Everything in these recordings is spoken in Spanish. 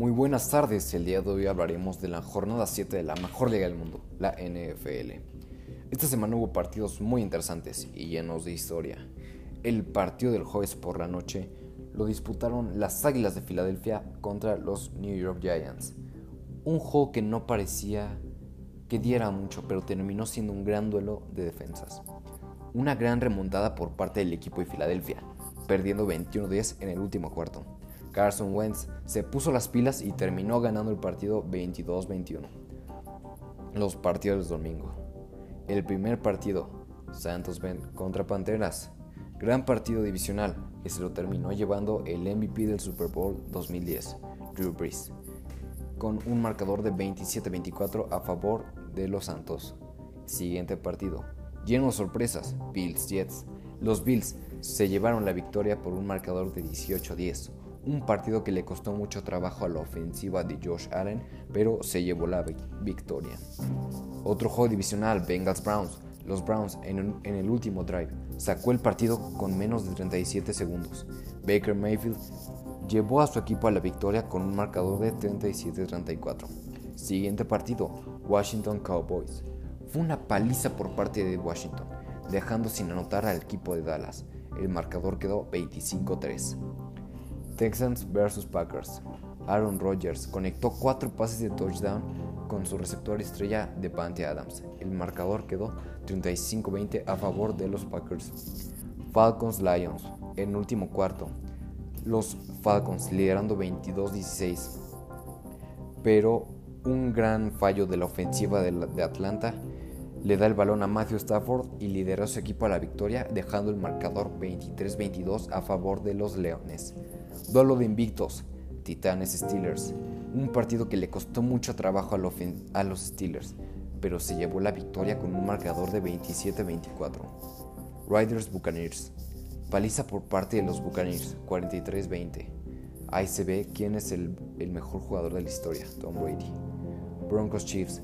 Muy buenas tardes, el día de hoy hablaremos de la jornada 7 de la mejor liga del mundo, la NFL. Esta semana hubo partidos muy interesantes y llenos de historia. El partido del jueves por la noche lo disputaron las Águilas de Filadelfia contra los New York Giants. Un juego que no parecía que diera mucho, pero terminó siendo un gran duelo de defensas. Una gran remontada por parte del equipo de Filadelfia, perdiendo 21-10 en el último cuarto. Carson Wentz se puso las pilas y terminó ganando el partido 22-21. Los partidos del domingo. El primer partido, Santos contra Panteras. Gran partido divisional que se lo terminó llevando el MVP del Super Bowl 2010, Drew Brees, con un marcador de 27-24 a favor de los Santos. Siguiente partido, lleno de sorpresas, Bills Jets. Los Bills se llevaron la victoria por un marcador de 18-10 un partido que le costó mucho trabajo a la ofensiva de Josh Allen, pero se llevó la victoria. Otro juego divisional, Bengals Browns. Los Browns en, el último drive sacó el partido con menos de 37 segundos. Baker Mayfield llevó a su equipo a la victoria con un marcador de 37-34. Siguiente partido, Washington Cowboys. Fue una paliza por parte de Washington, dejando sin anotar al equipo de Dallas. El marcador quedó 25-3. Texans vs Packers. Aaron Rodgers conectó cuatro pases de touchdown con su receptor estrella de Pante Adams. El marcador quedó 35-20 a favor de los Packers. Falcons Lions en último cuarto. Los Falcons liderando 22-16. Pero un gran fallo de la ofensiva de Atlanta le da el balón a Matthew Stafford y lidera a su equipo a la victoria, dejando el marcador 23-22 a favor de los Leones. Duelo de invictos, Titanes Steelers. Un partido que le costó mucho trabajo a los Steelers, pero se llevó la victoria con un marcador de 27-24. Riders Buccaneers. Paliza por parte de los Buccaneers, 43-20. Ahí se ve quién es el, el mejor jugador de la historia, Tom Brady. Broncos Chiefs.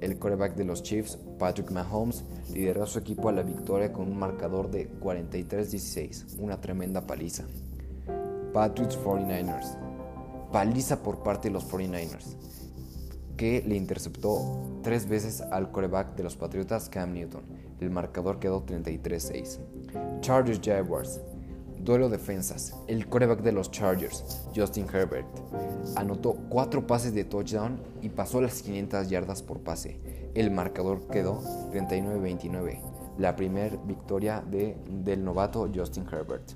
El quarterback de los Chiefs, Patrick Mahomes, lideró a su equipo a la victoria con un marcador de 43-16, una tremenda paliza. Patriots 49ers. Paliza por parte de los 49ers, que le interceptó tres veces al coreback de los Patriotas, Cam Newton. El marcador quedó 33-6. Chargers Jaguars. Duelo defensas. El coreback de los Chargers, Justin Herbert, anotó cuatro pases de touchdown y pasó las 500 yardas por pase. El marcador quedó 39-29. La primera victoria de, del novato Justin Herbert.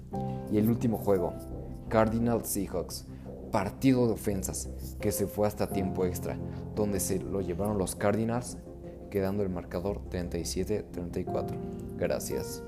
Y el último juego, Cardinals Seahawks, partido de ofensas que se fue hasta tiempo extra, donde se lo llevaron los Cardinals, quedando el marcador 37-34. Gracias.